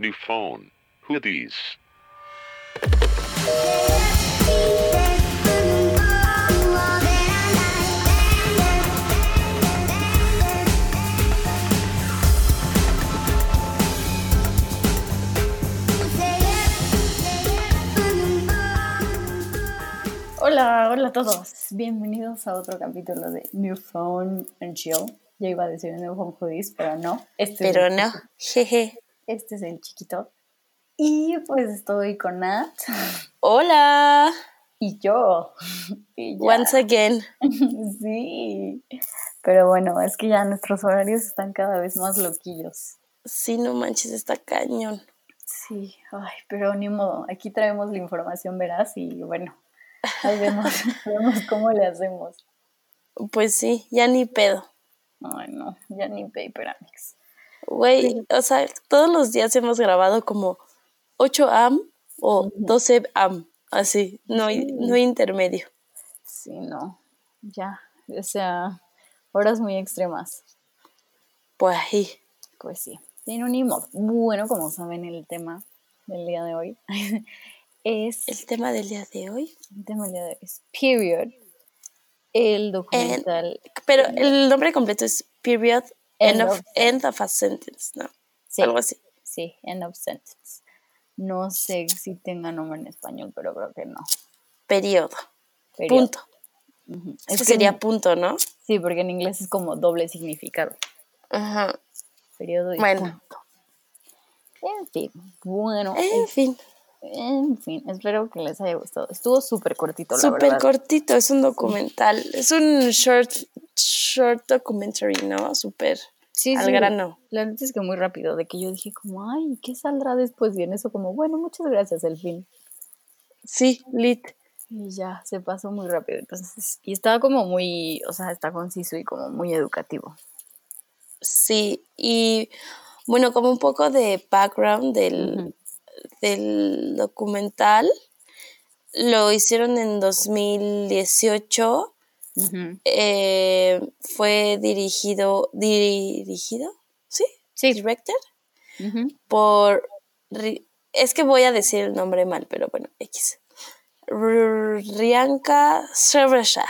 New phone. Who these? Hola, hola a todos. Bienvenidos a otro capítulo de New Phone and Chill. Ya iba a decir New Phone Hoodies, pero no. Este es Pero no, jeje. Este es el chiquito. Y pues estoy con Nat Hola, y yo. Y once again. Sí. Pero bueno, es que ya nuestros horarios están cada vez más loquillos. Sí, no manches, está cañón. Sí, ay, pero ni modo. Aquí traemos la información veraz y bueno, ahí vemos, vemos cómo le hacemos. Pues sí, ya ni pedo. Ay, no, ya ni Paper Amix. Güey, o sea, todos los días hemos grabado como 8 am o 12 am, así, no hay, no hay intermedio. Sí, no, ya, o sea, horas muy extremas. Pues ahí. Pues sí, tiene un modo. Bueno, como saben, el tema del día de hoy es, El tema del día de hoy. el tema del día de hoy es Period, el documental. Pero el nombre completo es Period End of end of a Sentence, ¿no? Sí, Algo así. sí, End of Sentence. No sé si tenga nombre en español, pero creo que no. Periodo. Period. Punto. Es que que sería en- punto, ¿no? Sí, porque en inglés es como doble significado. Ajá. Periodo y Bueno. punto. En fin, bueno, En fin. En fin, espero que les haya gustado. Estuvo súper cortito, la Súper cortito, es un documental, es un short, short documentary, ¿no? Súper Sí, al sí. grano. La neta es que muy rápido, de que yo dije como, ay, ¿qué saldrá después? Y en eso como, bueno, muchas gracias, el fin. Sí, lit. Y ya, se pasó muy rápido. Entonces, y estaba como muy, o sea, está conciso y como muy educativo. Sí, y bueno, como un poco de background del, del documental, lo hicieron en 2018, Eh, fue dirigido, dirigido, ¿sí? Sí. Director Ujú. por Ri- es que voy a decir el nombre mal, pero bueno, X. Rianka Srivasha.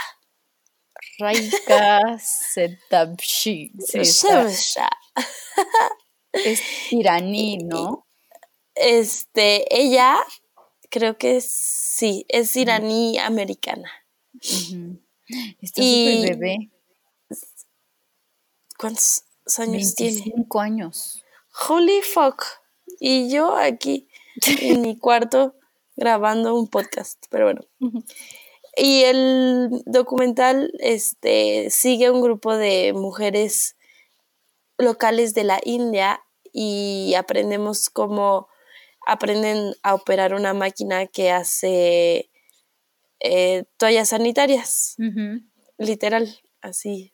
Raika Setabshi. Es iraní, ¿no? Este, ella creo que sí, es iraní americana. Está Y- súper bebé. ¿Cuántos años tiene? 25 años. Holy fuck. Y yo aquí en mi cuarto grabando un podcast, pero bueno. Y el documental este, sigue a un grupo de mujeres locales de la India y aprendemos cómo aprenden a operar una máquina que hace eh, toallas sanitarias, literal, así.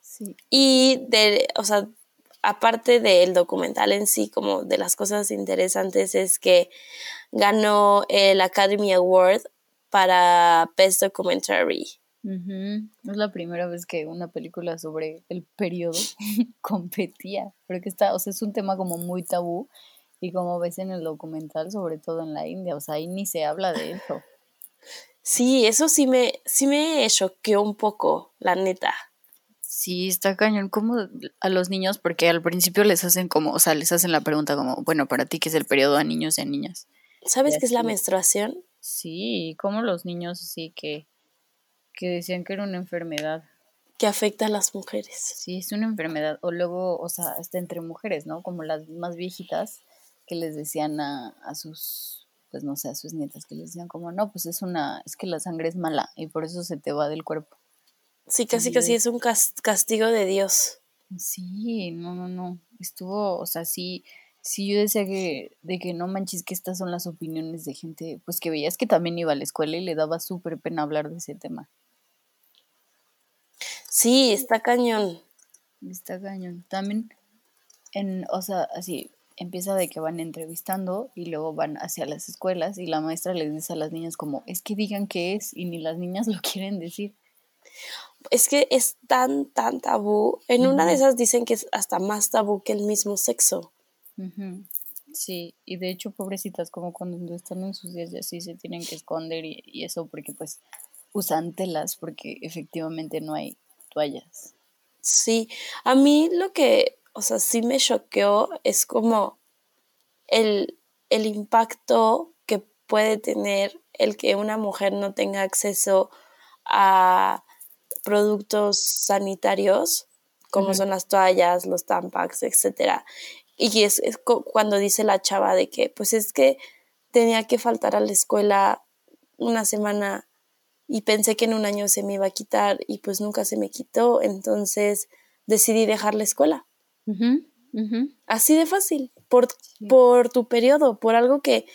Sí. Y de, o sea, aparte del documental en sí, como de las cosas interesantes es que ganó el Academy Award para Best Documentary. Es la primera vez que una película sobre el periodo competía, porque está, o sea, es un tema como muy tabú y como ves en el documental, sobre todo en la India, o sea, ahí ni se habla de eso. Sí, eso sí me, sí me choqueó un poco, la neta. Sí, está cañón, como a los niños, porque al principio les hacen como, o sea, les hacen la pregunta como, bueno, para ti, ¿qué es el periodo a niños y a niñas? ¿Sabes qué es la menstruación? Sí, como los niños así que, que decían que era una enfermedad. Que afecta a las mujeres. Sí, es una enfermedad. O luego, o sea, hasta entre mujeres, ¿no? Como las más viejitas que les decían a, a sus, pues no sé, a sus nietas, que les decían como, no, pues es una, es que la sangre es mala y por eso se te va del cuerpo. Sí, casi casi es un cas- castigo de Dios. Sí, no, no, no. Estuvo, o sea, sí, sí yo decía que, de que no manches que estas son las opiniones de gente, pues que veías que también iba a la escuela y le daba súper pena hablar de ese tema. Sí, está cañón. Está cañón. También, en, o sea, así, empieza de que van entrevistando y luego van hacia las escuelas y la maestra les dice a las niñas como, es que digan qué es y ni las niñas lo quieren decir. Es que es tan, tan tabú. En una de esas dicen que es hasta más tabú que el mismo sexo. Sí, y de hecho, pobrecitas, como cuando están en sus días y así se tienen que esconder y, y eso porque pues usan telas porque efectivamente no hay toallas. Sí, a mí lo que, o sea, sí me choqueó es como el, el impacto que puede tener el que una mujer no tenga acceso a productos sanitarios, como son las toallas, los tampax, etcétera. Y es, es cuando dice la chava de que, pues es que tenía que faltar a la escuela una semana y pensé que en un año se me iba a quitar y pues nunca se me quitó, entonces decidí dejar la escuela. Así de fácil, por, por tu periodo, por algo que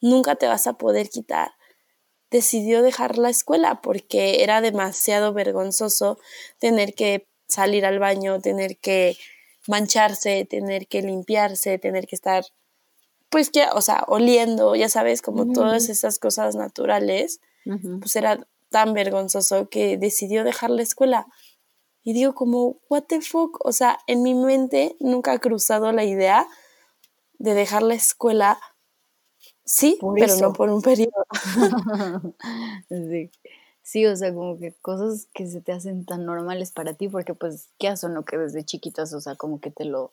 nunca te vas a poder quitar. Decidió dejar la escuela porque era demasiado vergonzoso tener que salir al baño, tener que mancharse, tener que limpiarse, tener que estar, pues que, o sea, oliendo, ya sabes, como todas esas cosas naturales, pues era tan vergonzoso que decidió dejar la escuela. Y digo como, what the fuck, o sea, en mi mente nunca ha cruzado la idea de dejar la escuela, sí, pero no por un periodo. sí. Sí, o sea, como que cosas que se te hacen tan normales para ti, porque pues, ¿qué haces no que desde chiquitas, o sea, como que te lo,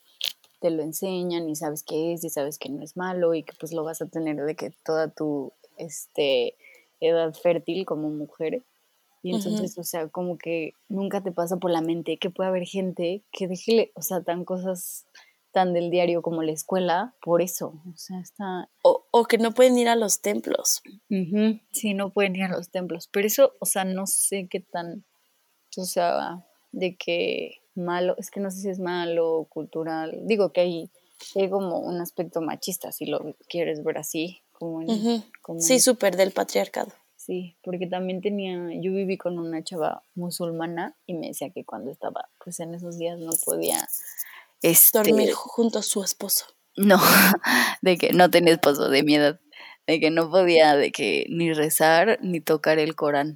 te lo enseñan y sabes qué es y sabes que no es malo y que pues lo vas a tener de que toda tu este, edad fértil como mujer. Y entonces, o sea, como que nunca te pasa por la mente que puede haber gente que deje, o sea, tan cosas tan del diario como la escuela, por eso, o sea, está... O, o que no pueden ir a los templos. Sí, no pueden ir a los templos, pero eso, o sea, no sé qué tan, o sea, de que malo, es que no sé si es malo, cultural, digo que hay, hay como un aspecto machista, si lo quieres ver así, como, en, Sí, súper del patriarcado. Sí, porque también tenía, yo viví con una chava musulmana y me decía que cuando estaba, pues en esos días no podía este, dormir junto a su esposo. No, de que no tenía esposo de mi edad, de que no podía, de que ni rezar ni tocar el Corán.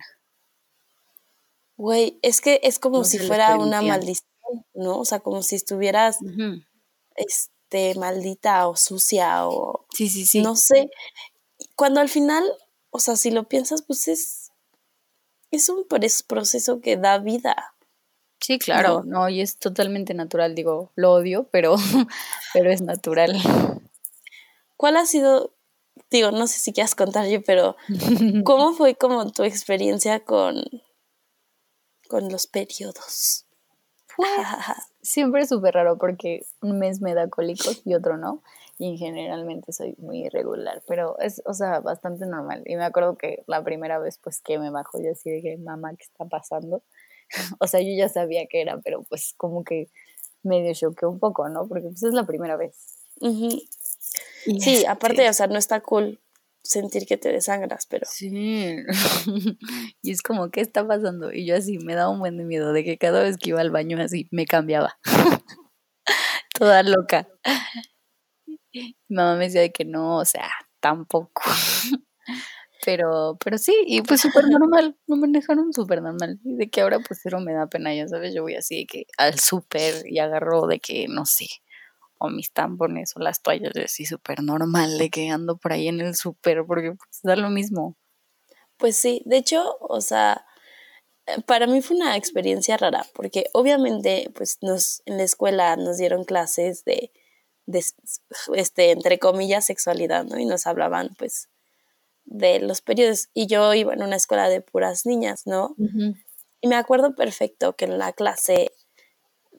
Güey, es que es como si fuera una maldición, ¿no? O sea, como si estuvieras este maldita o sucia o sí, sí, sí. no sé. Cuando al final, o sea, si lo piensas, pues es es un proceso que da vida. Sí, claro, no, y es totalmente natural, digo, lo odio, pero, pero es natural. ¿Cuál ha sido, digo, no sé si quieras contar yo, pero ¿cómo fue como tu experiencia con, con los periodos? siempre es súper raro porque un mes me da cólicos y otro no, y generalmente soy muy irregular, pero es, o sea, bastante normal. Y me acuerdo que la primera vez, pues, que me bajó, yo así de mamá, ¿qué está pasando? o sea, yo ya sabía que era, pero pues como que medio choqué un poco, ¿no? Porque pues es la primera vez. Sí, aparte, o sea, no está cool sentir que te desangras, pero... Sí, y es como, ¿qué está pasando? Y yo así, me daba un buen de miedo de que cada vez que iba al baño así, me cambiaba. Toda loca. Mi mamá me decía de que no, o sea, tampoco. Pero, pero sí, y pues súper normal, me manejaron súper normal. Y de que ahora pues cero me da pena, ya sabes, yo voy así de que al súper y agarro de que, no sé, o mis tampones o las toallas, así súper normal, de que ando por ahí en el súper, porque pues da lo mismo. Pues sí, de hecho, o sea, para mí fue una experiencia rara, porque obviamente, pues nos, en la escuela nos dieron clases de, de este, entre comillas, sexualidad, ¿no? Y nos hablaban, pues, de los periodos y yo iba en una escuela de puras niñas, ¿no? Y me acuerdo perfecto que en la clase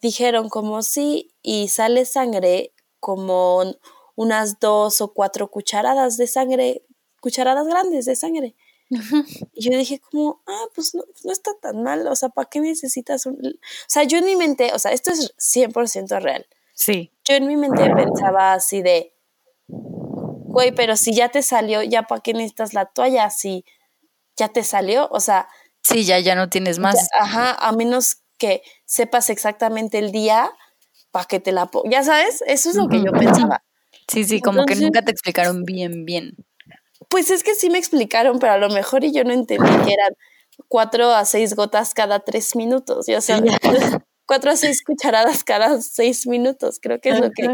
dijeron como sí y sale sangre como unas dos o cuatro cucharadas de sangre, cucharadas grandes de sangre. Y yo dije como, ah, pues no, no, está tan mal, o sea, ¿para qué necesitas un...? O sea, yo mi mente, o sea, esto es 100% real. Sí. Yo en mi mente pensaba así de, güey, pero si ya te salió, ya para qué necesitas la toalla, si ya te salió, o sea. Sí, ya, ya no tienes más. ajá, a menos que sepas exactamente el día para que te la Ya sabes, eso es lo que yo pensaba. Sí, sí, como que nunca te explicaron bien, bien. Pues es que sí me explicaron, pero a lo mejor y yo no entendí que eran cuatro a seis gotas cada tres minutos. Ya sabes, cuatro a seis cucharadas cada seis minutos. Creo que es lo que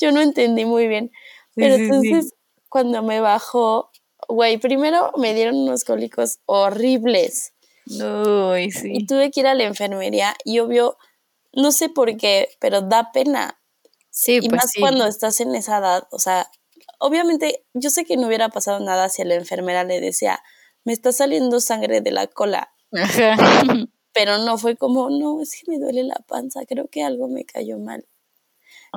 yo no entendí muy bien. Pero sí, sí. entonces, cuando me bajó, güey, primero me dieron unos cólicos horribles. Uy, Y sí. tuve que ir a la enfermería y obvio, no sé por qué, pero da pena. Sí, Y pues más cuando estás en esa edad, o sea, obviamente yo sé que no hubiera pasado nada si a la enfermera le decía, me está saliendo sangre de la cola, Ajá. pero no fue como, no, es que me duele la panza, creo que algo me cayó mal.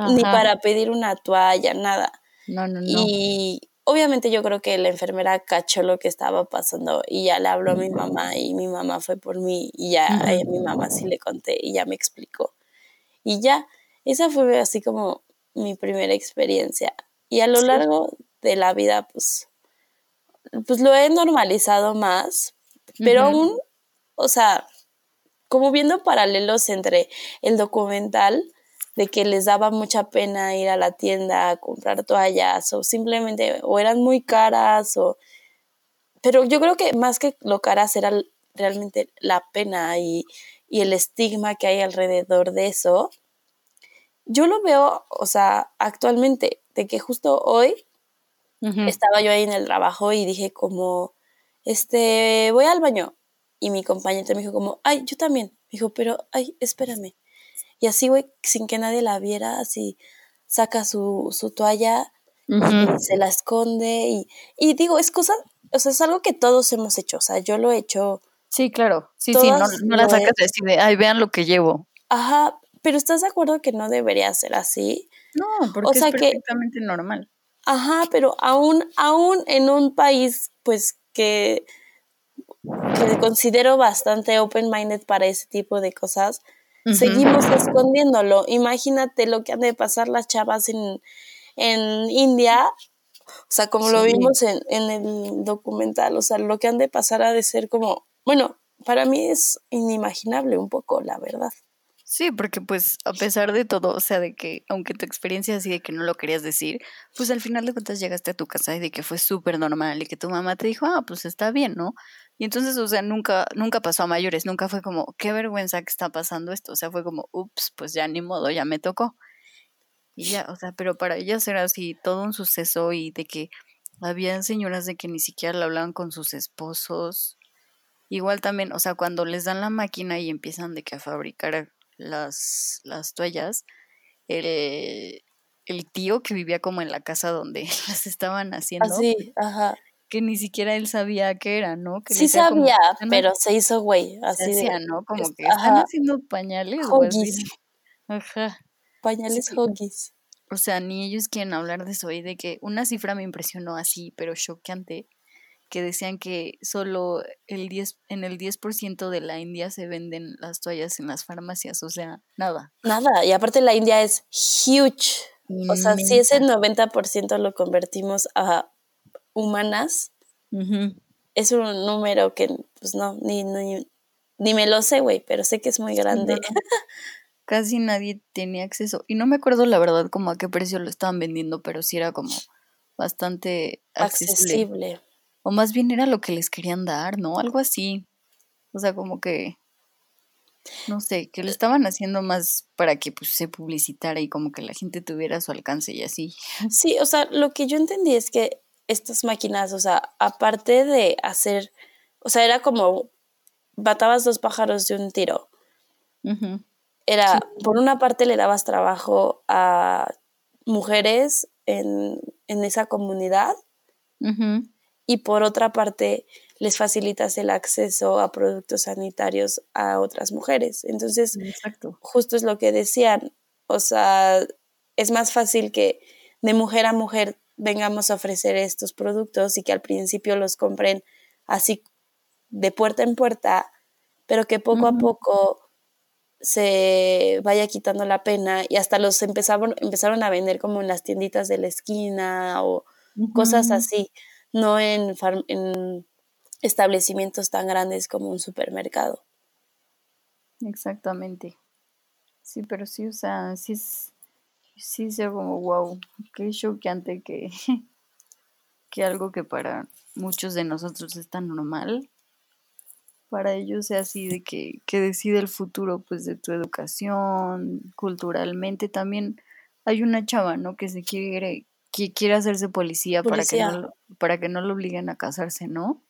Ni para pedir una toalla, nada. No, no, no. Y obviamente yo creo que la enfermera cachó lo que estaba pasando y ya le habló a mi mamá y mi mamá fue por mí y ya a Ujú. mi mamá sí le conté y ya me explicó. Y ya, esa fue así como mi primera experiencia. Y a lo Sí. largo de la vida, pues, pues lo he normalizado más, pero aún, o sea, como viendo paralelos entre el documental de que les daba mucha pena ir a la tienda a comprar toallas o simplemente o eran muy caras o pero yo creo que más que lo caras era realmente la pena y, y el estigma que hay alrededor de eso. Yo lo veo, o sea, actualmente, de que justo hoy estaba yo ahí en el trabajo y dije como, este, voy al baño. Y mi compañero me dijo como, ay, yo también. Me dijo, pero, ay, espérame. Y así, güey, sin que nadie la viera, así saca su, su toalla y se la esconde. Y, y digo, es cosa, o sea, es algo que todos hemos hecho. O sea, yo lo he hecho. Sí, claro. Sí, sí, no, la sacas de, ay, vean lo que llevo. Ajá, pero ¿estás de acuerdo que no debería ser así? No, porque sea es que- perfectamente normal. Ajá, pero aún, aún en un país, pues, que, que considero bastante open-minded para ese tipo de cosas, seguimos escondiéndolo. Imagínate lo que han de pasar las chavas en, en India, o sea, como lo vimos en, en el documental, o sea, lo que han de pasar ha de ser como, bueno, para mí es inimaginable un poco, la verdad. Sí, porque pues a pesar de todo, o sea, de que aunque tu experiencia así de que no lo querías decir, pues al final de cuentas llegaste a tu casa y de que fue súper normal y que tu mamá te dijo, ah, pues está bien, ¿no? Y entonces, o sea, nunca, nunca pasó a mayores, nunca fue como, qué vergüenza que está pasando esto, o sea, fue como, ups, pues ya ni modo, ya me tocó. Y ya, o sea, pero para ellas era así todo un suceso y de que había señoras de que ni siquiera le hablaban con sus esposos. Igual también, o sea, cuando les dan la máquina y empiezan de que a fabricar las, las toallas, el, el tío que vivía como en la casa donde las estaban haciendo, Así, ajá. Que ni siquiera él sabía qué era, ¿no? Que Sí decía como, sabía, "Están pero se hizo güey, así de hacía, ¿no? Como es- que están haciendo pañales hoggies, Ajá. pañales Sí. hoggies. O sea, ni ellos quieren hablar de eso y de que una cifra me impresionó así, pero choqueante, que decían que solo el 10, en el 10% de la India se venden las toallas en las farmacias, o sea, nada. Nada, y aparte la India es huge. O sea, si ese 90% lo convertimos a humanas, es un número que, pues no, ni, ni, ni me lo sé, güey, pero sé que es muy grande. no. Casi nadie tenía acceso. Y no me acuerdo la verdad como a qué precio lo estaban vendiendo, pero sí era como bastante accesible. Accesible. O más bien era lo que les querían dar, ¿no? Algo así. O sea, como que, no sé, que lo estaban haciendo más para que pues, se publicitara y como que la gente tuviera su alcance y así. Sí, o sea, lo que yo entendí es que estas máquinas, o sea, aparte de hacer, o sea, era como matabas dos pájaros de un tiro. Era, por una parte le dabas trabajo a mujeres en, en esa comunidad y por otra parte les facilitas el acceso a productos sanitarios a otras mujeres. Entonces, Exacto. justo es lo que decían, o sea, es más fácil que de mujer a mujer vengamos a ofrecer estos productos y que al principio los compren así de puerta en puerta, pero que poco a poco se vaya quitando la pena y hasta los empezaron, empezaron a vender como en las tienditas de la esquina o cosas así, no en, en establecimientos tan grandes como un supermercado. Exactamente. Sí, pero sí, o sea, sí es, sí es como, wow, qué choqueante que, que algo que para muchos de nosotros es tan normal, para ellos sea así de que, que decide el futuro pues de tu educación, culturalmente también hay una chava, ¿no? Que se quiere, que quiere hacerse policía, Para, que no, lo- para que no lo obliguen a casarse, ¿no?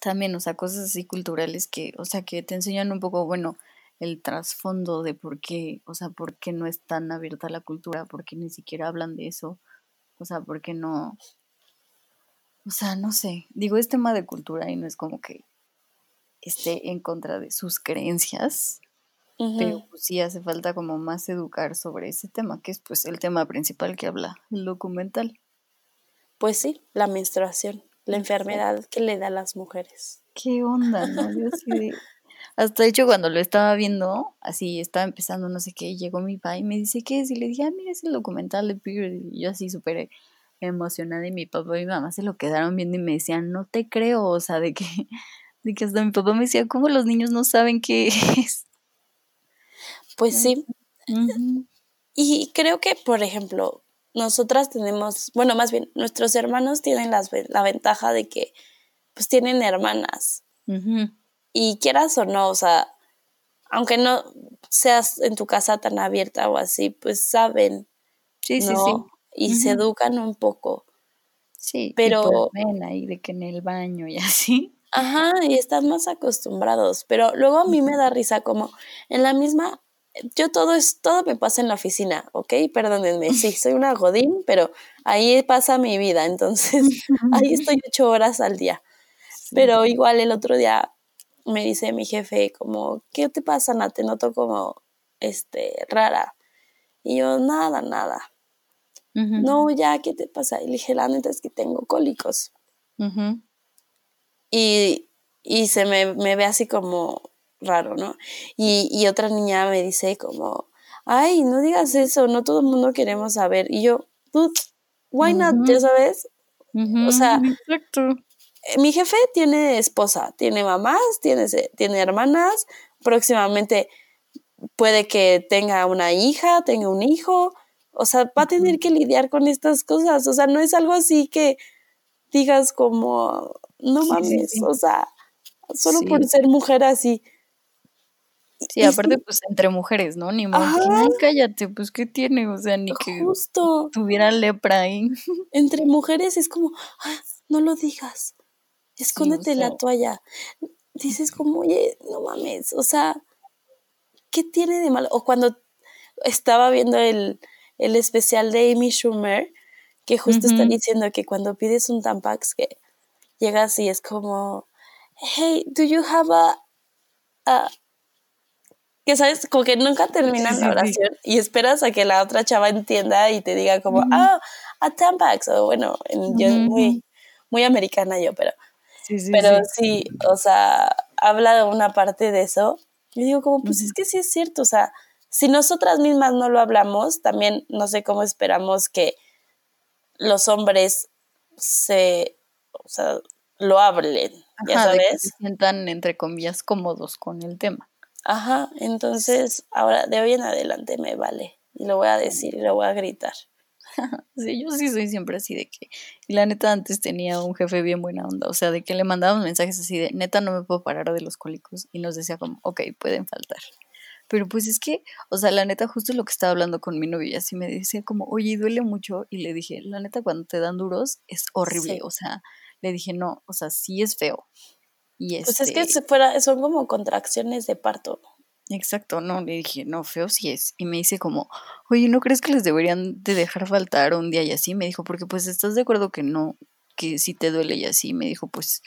También, o sea, cosas así culturales que, o sea, que te enseñan un poco, bueno, el trasfondo de por qué, o sea, por qué no es tan abierta la cultura, por qué ni siquiera hablan de eso, o sea, por qué no, o sea, no sé, digo, es tema de cultura y no es como que esté en contra de sus creencias, pero pues sí hace falta como más educar sobre ese tema, que es pues el tema principal que habla el documental. Pues sí, la menstruación, la enfermedad que le da a las mujeres. ¿Qué onda, no? Yo de... Hasta de hecho cuando lo estaba viendo, así estaba empezando no sé qué, llegó mi papá y me dice, ¿qué es? Y le dije, ah, mira, es el documental de Beard. Y yo así súper emocionada y mi papá y mi mamá se lo quedaron viendo y me decían, no te creo, o sea, de que, de que hasta mi papá me decía, ¿cómo los niños no saben qué es? Pues sí, y creo que, por ejemplo, nosotras tenemos, bueno, más bien, nuestros hermanos tienen las la ventaja de que, pues, tienen hermanas. Y quieras o no, o sea, aunque no seas en tu casa tan abierta o así, pues saben, Sí, sí, sí. ¿no? Y se educan un poco. Sí, y pues Pero- ven ahí de que en el baño y así. Ajá, y están más acostumbrados. Pero luego a mí me da risa como en la misma, yo todo es, todo me pasa en la oficina, ¿ok? Perdónenme, sí, soy una godín, pero ahí pasa mi vida, entonces ahí estoy ocho horas al día. Pero igual el otro día me dice mi jefe como, ¿qué te pasa, Ana? Te noto como, este, rara. Y yo, nada, nada. No, ya, ¿qué te pasa? Y le dije, la neta es que tengo cólicos. y, y se me, me ve así como raro, ¿no? Y, y otra niña me dice como, ay, no digas eso, no todo el mundo queremos saber. Y yo, dude, why not? Ya sabes, ujú, sea, exacto. Eh, mi jefe tiene esposa, tiene mamás, tiene, tiene hermanas, próximamente puede que tenga una hija, tenga un hijo, o sea, va a tener que lidiar con estas cosas, o sea, no es algo así que digas como, no mames, sí. o sea, solo Sí. por ser mujer así. Sí, aparte, sí, pues entre mujeres, ¿no? Ni ay, cállate, pues, ¿qué tiene? O sea, ni que justo, tuviera lepra ahí. entre mujeres es como, "Ah, no lo digas, escóndete la toalla. Dices como, oye, no mames, o sea, ¿qué tiene de malo? O cuando estaba viendo el, el especial de Amy Schumer, que justo está diciendo que cuando pides un Tampax, que llegas y es como, hey, do you have a... a-" que sabes, como que nunca terminan Sí, la sí. oración y esperas a que la otra chava entienda y te diga como, ah, a Tampax, o bueno, en- yo muy, muy americana yo, pero Sí, sí, pero sí. sí, o sea, habla una parte de eso. Y digo como, pues es que sí es cierto, o sea, si nosotras mismas no lo hablamos, también no sé cómo esperamos que los hombres se, o sea, lo hablen, ya de que sabes. se sientan, entre comillas, cómodos con el tema. Ajá, entonces ahora de hoy en adelante me vale. Y lo voy a decir y lo voy a gritar. Sí, yo sí soy siempre así de que, y la neta antes tenía un jefe bien buena onda, o sea, de que le mandábamos mensajes así de, neta no me puedo parar de los cólicos, y nos decía como, ok, pueden faltar. Pero pues es que, o sea, la neta justo lo que estaba hablando con mi novio y así me decía como, oye, duele mucho, y le dije, la neta cuando te dan duros es horrible, Sí. o sea, le dije, no, o sea, sí es feo. Y Pues es que este, fuera, son como contracciones de parto. Exacto, no, le dije, no, feo sí es. Y me dice como, oye, ¿no crees que les deberían de dejar faltar un día y así? Me dijo, porque pues estás de acuerdo que no, que si te duele y así. Me dijo, pues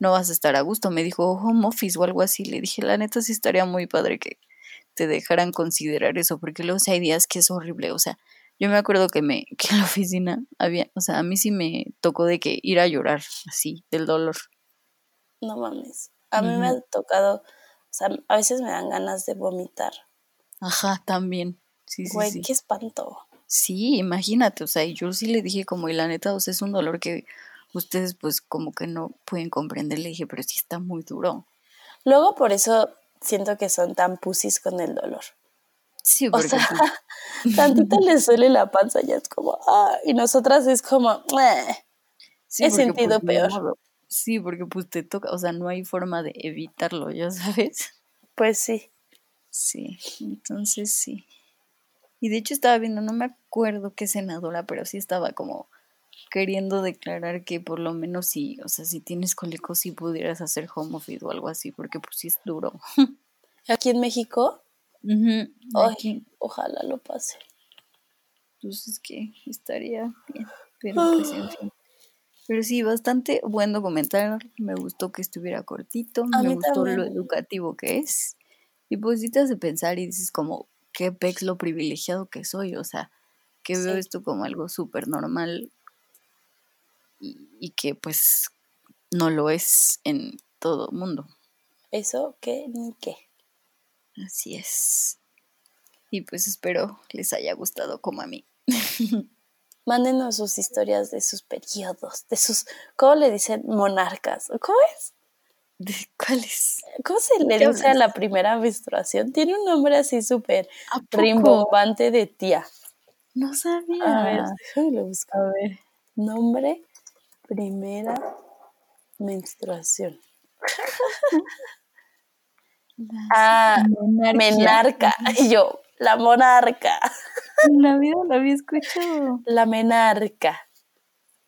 no vas a estar a gusto. Me dijo, home office o algo así. Le dije, la neta sí estaría muy padre que te dejaran considerar eso, porque luego sí hay días que es horrible. O sea, yo me acuerdo que me, que en la oficina había, o sea, a mí sí me tocó de que ir a llorar así, del dolor. No mames. A mí me ha tocado, o sea, a veces me dan ganas de vomitar. Ajá, también. Sí, sí, Güey, sí. qué espanto. Sí, imagínate, o sea, y yo sí le dije como, y la neta, o sea, es un dolor que ustedes pues como que no pueden comprender, le dije, pero sí está muy duro. Luego por eso siento que son tan pusis con el dolor. Sí, O sea, pues, tantito les duele la panza, ya es como, ah, y nosotras es como, "Meh". sí, he sentido pues, ni peor. Sí, porque pues te toca, o sea, no hay forma de evitarlo, ya sabes. Pues sí. Sí, entonces sí. Y de hecho estaba viendo, no me acuerdo qué senadora, pero sí estaba como queriendo declarar que por lo menos si, o sea, si tienes cólicos sí pudieras hacer home office o algo así, porque pues sí es duro. Aquí en México, ay, aquí, ojalá lo pase. pues es que estaría bien, pero pues en fin. Pero sí, bastante buen documental, me gustó que estuviera cortito, A me gustó lo educativo que es, y pues sí te hace pensar y dices como, qué pex lo privilegiado que soy, o sea, que veo esto como algo súper normal y, y que pues no lo es en todo mundo. Eso que ni qué. Así es. Y pues espero les haya gustado como a mí. Mándenos sus historias de sus periodos, de sus, ¿cómo le dicen? Monarcas. ¿o ¿Cómo es? ¿De cuáles? ¿Cómo se le ¿Qué dice a la primera menstruación? Tiene un nombre así súper rimbombante de tía. No sabía. A ver, déjame busco. A ver. Nombre, primera menstruación. Ah, menarca. Y yo, la monarca. En la vida la había escuchado. La menarca.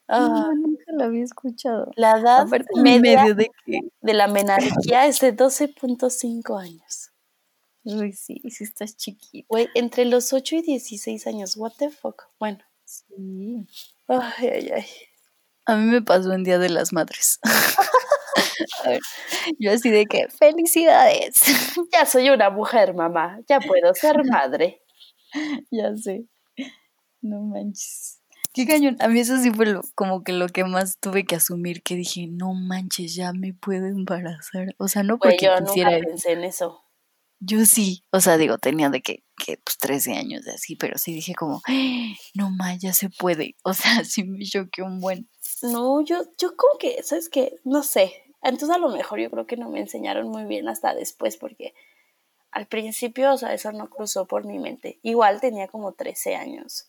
Ah, No, nunca la había escuchado. la edad Aparte, media medio de que. de la menarquía es de 12.5 años. Uy, sí, sí estás chiquita. Güey, entre los 8 y 16 años. What the fuck. Bueno. Sí. Ay, ay, ay. A mí me pasó en Día de las Madres. Ver, yo así de que, felicidades. Ya soy una mujer, mamá. Ya puedo ser madre. ya sé. No manches. Qué cañón. A mí eso sí fue lo- como que lo que más tuve que asumir, que dije, no manches, ya me puedo embarazar. O sea, no porque yo nunca pensé en eso. Yo sí. O sea, digo, tenía de que, que pues 13 años de así, pero sí dije como, "Ah, no más, ya se puede. O sea, sí me choqué un buen. No, yo, yo como que, ¿sabes qué? No sé. Entonces a lo mejor yo creo que no me enseñaron muy bien hasta después porque al principio, o sea, eso no cruzó por mi mente. Igual tenía como 13 años.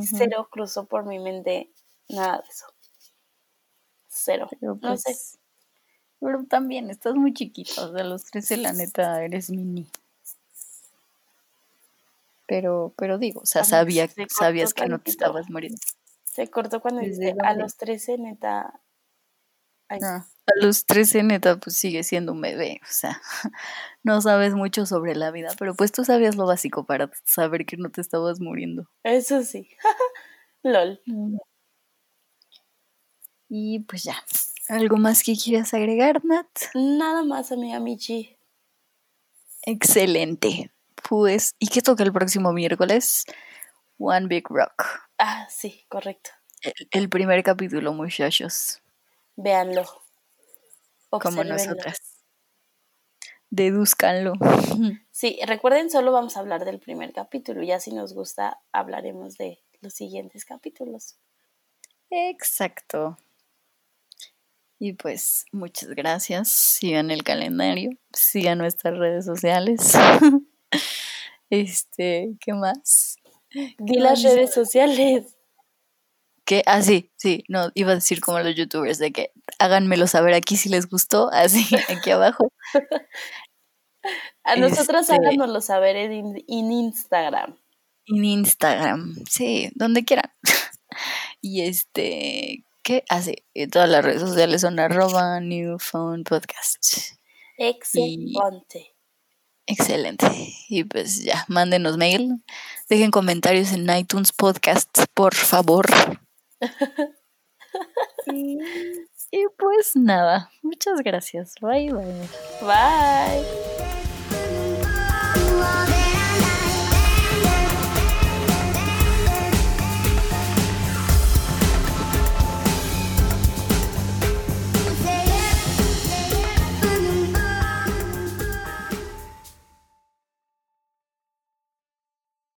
Cero cruzó por mi mente nada de eso. Cero. Pero No sé. pues, pero también estás muy chiquita, o sea, los 13 la neta eres mini. Pero, pero digo, o sea, sabía, sabías que no te estabas muriendo. Se cortó cuando ¿Desde dice a los 13, neta. Ay, Ah, a los 13 neta, pues sigue siendo un bebé, o sea, no sabes mucho sobre la vida, pero pues tú sabías lo básico para saber que no te estabas muriendo. Eso sí. LOL. Y pues ya, ¿algo más que quieras agregar, Nat? Nada más, amiga Michi. Excelente. Pues, ¿y qué toca el próximo miércoles? One Big Rock. Ah, sí, correcto. El, el primer capítulo, muchachos, Véanlo. como nosotras. Deduzcanlo. Sí, recuerden, solo vamos a hablar del primer capítulo. Ya si nos gusta, hablaremos de los siguientes capítulos. Exacto. Y pues, muchas gracias. Sigan el calendario, sigan nuestras redes sociales. Este, ¿qué más? Di las redes sociales. ¿Qué? Ah, sí, sí, no, iba a decir como los youtubers de que háganmelo saber aquí si les gustó, así, aquí abajo. A nosotras Este- háganoslo saber en, en Instagram. En Instagram, sí, donde quieran. Y este, ¿qué? Ah, sí, y todas las redes sociales son arroba New Phone Podcast. Excelente. Excelente. Y pues ya, mándenos mail, dejen comentarios en iTunes Podcast, por favor. y, y pues nada, muchas gracias. Bye bye. Bye.